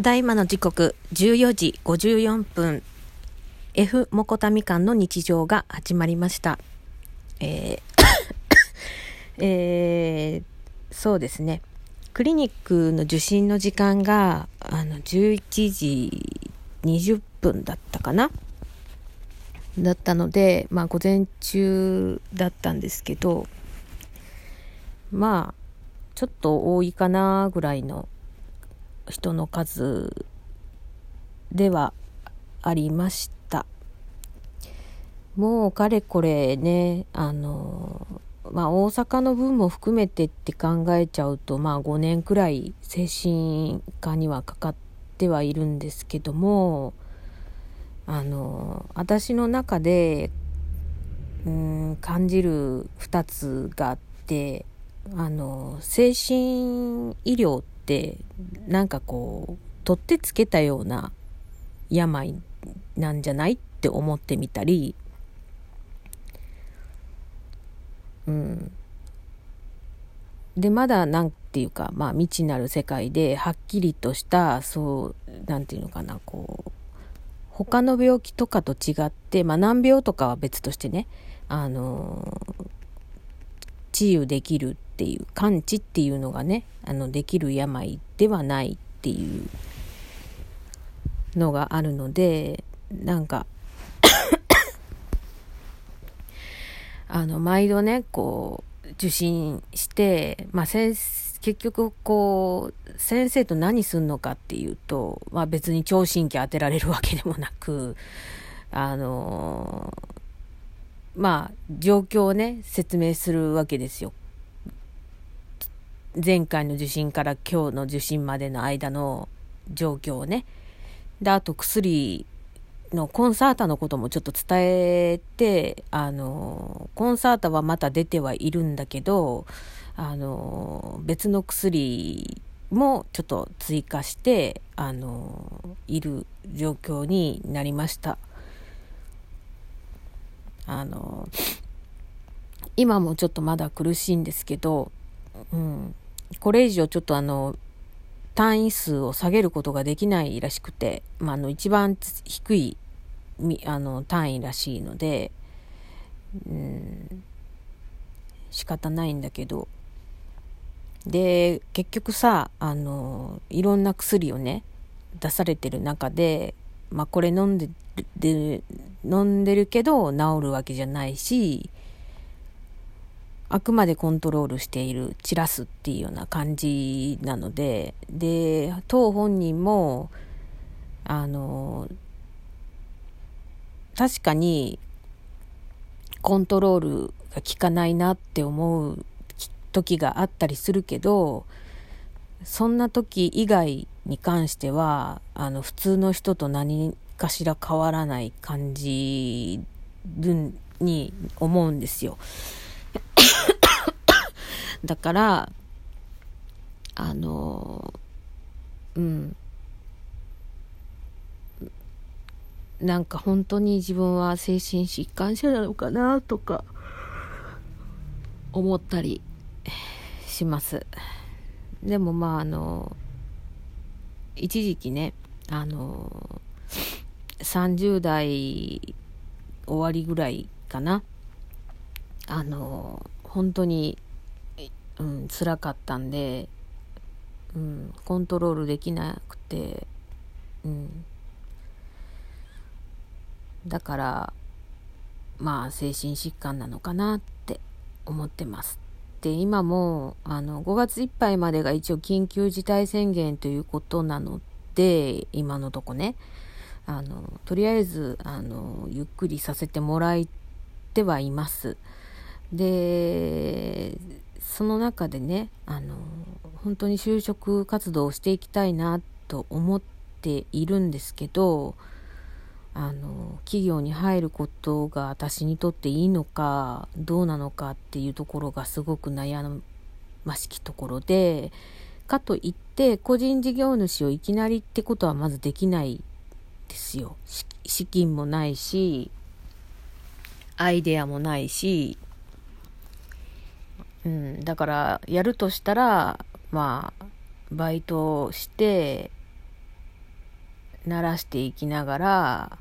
ただいまの時刻14時54分。F モコタみかんの日常が始まりました。えーえー、そうですね。クリニックの受診の時間があの11時20分だったかな？だったのでまあ午前中だったんですけどまあちょっと多いかなぐらいの人の数ではありました。もうかれこれねあのまあ大阪の分も含めてって考えちゃうとまあ5年くらい精神科にはかかってはいるんですけどもあの私の中でうん感じる2つがあってあの精神医療ってなんかこう取ってつけたような病なんじゃない？って思ってみたりうん。でまだなんていうかまあ未知なる世界ではっきりとしたそうなんていうのかなこう他の病気とかと違ってまあ難病とかは別としてねあの治癒できるっていう完治っていうのがねあのできる病ではないっていうのがあるのでなんか あの毎度ねこう受診して、まあ、結局こう先生と何すんのかっていうと、まあ、別に聴診器当てられるわけでもなくあのまあ状況をね説明するわけですよ。前回の受診から今日の受診までの間の状況をね。で、あと薬のコンサータのこともちょっと伝えて、あの、コンサータはまた出てはいるんだけど、あの、別の薬もちょっと追加して、あの、いる状況になりました。あの、今もちょっとまだ苦しいんですけど、うん、これ以上ちょっとあの、単位数を下げることができないらしくて、まあ、あの、一番低い、あの、単位らしいので、うん、仕方ないんだけど、で、結局さ、あの、いろんな薬をね、出されてる中で、まあ、これ飲んでる、飲んでるけど治るわけじゃないし、あくまでコントロールしている、散らすっていうような感じなので、で、当本人も、あの、確かにコントロールが効かないなって思う時があったりするけど、そんな時以外に関しては、あの、普通の人と何かしら変わらない感じに思うんですよ。だから、あの、うん。なんか本当に自分は精神疾患者なのかなとか思ったりします。でもまああの、一時期ね、あの、30代終わりぐらいかな。あの、本当にうん、辛かったんで、うん、コントロールできなくて、うん、だからまあ精神疾患なのかなって思ってます。で今もあの5月いっぱいまでが一応緊急事態宣言ということなので今のとこねあのとりあえずあのゆっくりさせてもらってはいます。でその中でねあの本当に就職活動をしていきたいなと思っているんですけどあの企業に入ることが私にとっていいのかどうなのかっていうところがすごく悩ましきところでかといって個人事業主をいきなりってことはまずできないですよ。資金もないしアイデアもないしうん、だからやるとしたらまあバイトして慣らしていきながら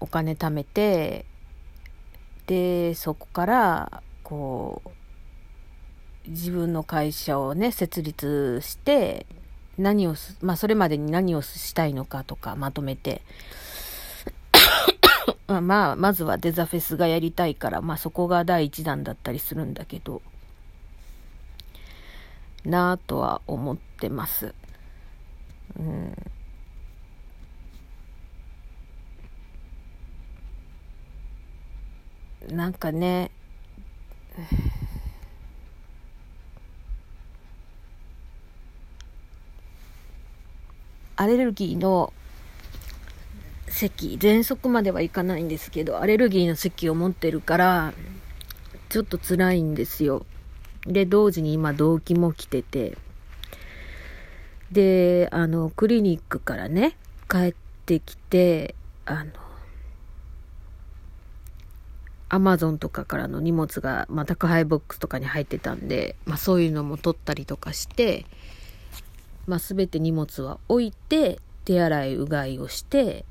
お金貯めてでそこからこう自分の会社をね設立して何をまあそれまでに何をしたいのかとかまとめてまあまずはデザフェスがやりたいからまあそこが第一弾だったりするんだけどなぁとは思ってます。うんなんかねアレルギーの咳喘息まではいかないんですけどアレルギーの咳を持ってるからちょっと辛いんですよ。で同時に今動機も来てて。であのクリニックからね帰ってきてあのアマゾンとかからの荷物が、まあ、宅配ボックスとかに入ってたんで、まあ、そういうのも取ったりとかして、まあ、全て荷物は置いて手洗いうがいをして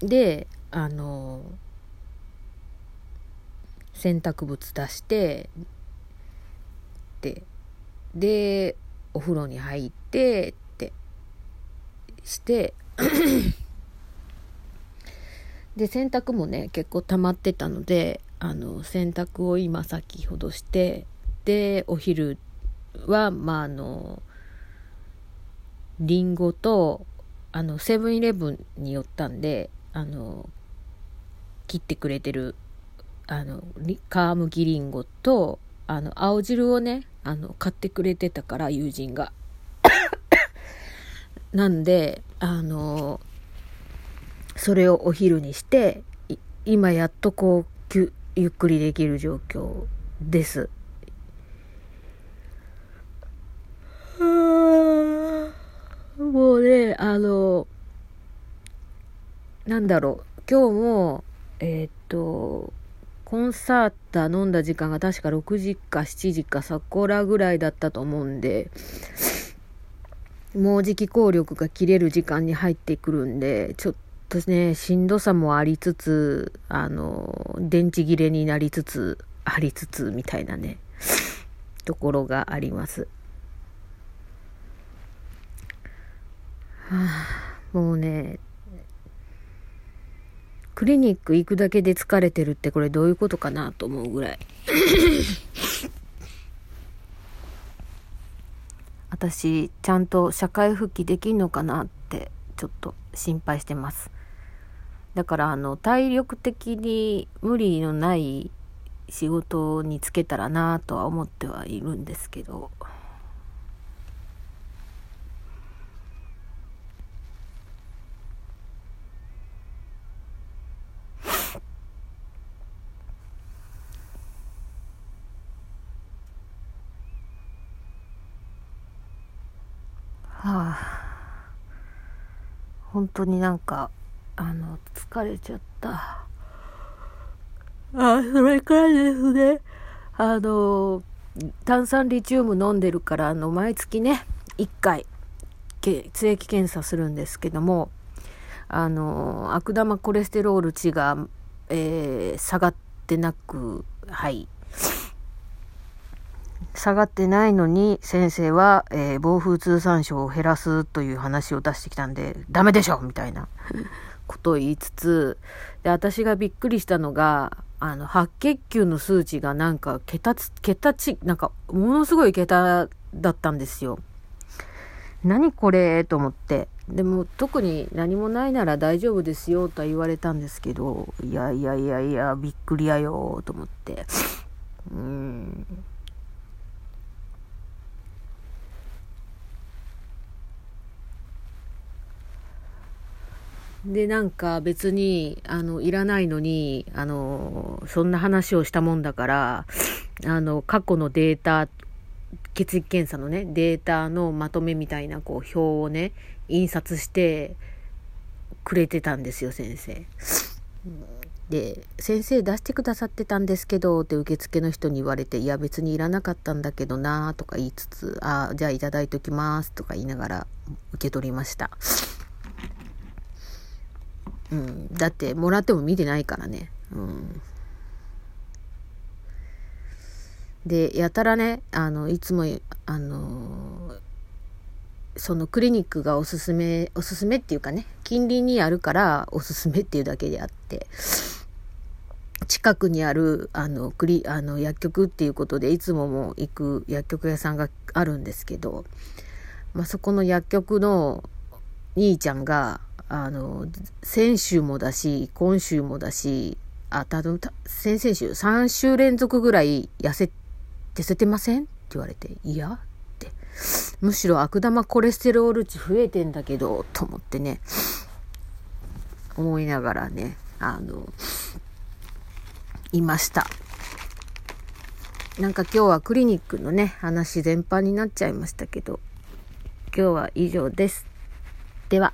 であの洗濯物出してででお風呂に入ってってして で洗濯もね結構溜まってたのであの洗濯を今先ほどしてでお昼はまああのりんごとあのセブンイレブンに寄ったんであの切ってくれてるあの皮むきりんごとあの青汁をねあの買ってくれてたから友人が なんであのそれをお昼にして今やっとこうゆっくりできる状況です。もうねあのなんだろう今日もえー、っとコンサータ飲んだ時間が確か6時か7時かそこらぐらいだったと思うんでもうじき効力が切れる時間に入ってくるんでちょっとね、しんどさもありつつ、あの、電池切れになりつつ、ありつつ、みたいなね、ところがあります。はあ、もうね、クリニック行くだけで疲れてるってこれどういうことかなと思うぐらい。私、ちゃんと社会復帰できんのかなってちょっと心配してます。だからあの体力的に無理のない仕事に就けたらなとは思ってはいるんですけど。はあ本当になんかあの、疲れちゃった。あ、それからですね、あの、炭酸リチウム飲んでるから、あの、毎月ね、1回、血液検査するんですけども、あの、悪玉コレステロール値が、えー、下がってなく、はい。下がってないのに先生は、えー、暴風通産症を減らすという話を出してきたんで、ダメでしょみたいな ことを言いつつ、で、私がびっくりしたのが、あの、白血球の数値がなんか、桁つ、桁ち、なんか、ものすごい桁だったんですよ。何これと思って。でも、特に何もないなら大丈夫ですよとは言われたんですけど、いやいやいやいや、びっくりやよと思って。うん。で、なんか別に、あの、いらないのに、あの、そんな話をしたもんだから、あの、過去のデータ、血液検査のね、データのまとめみたいな、こう、表をね、印刷してくれてたんですよ、先生。で、先生出してくださってたんですけど、って受付の人に言われて、いや別にいらなかったんだけどなとか言いつつ、あじゃあいただいときますとか言いながら受け取りました。うん、だってもらっても見てないからね。うん。で、やたらね、あの、いつも、あのそのクリニックがおすすめ、おすすめっていうかね、近隣にあるからおすすめっていうだけであって、近くにある、あの、クリ、あの、薬局っていうことで、いつもも行く薬局屋さんがあるんですけど、まあ、そこの薬局の兄ちゃんが、あの、先週もだし、今週もだし、あ、たぶん、先々週、3週連続ぐらい痩せ、痩せてません？って言われて、いや？ってむしろ悪玉コレステロール値増えてんだけど、と思ってね、思いながらね、あの、いました。なんか今日はクリニックのね、話全般になっちゃいましたけど、今日は以上です。では。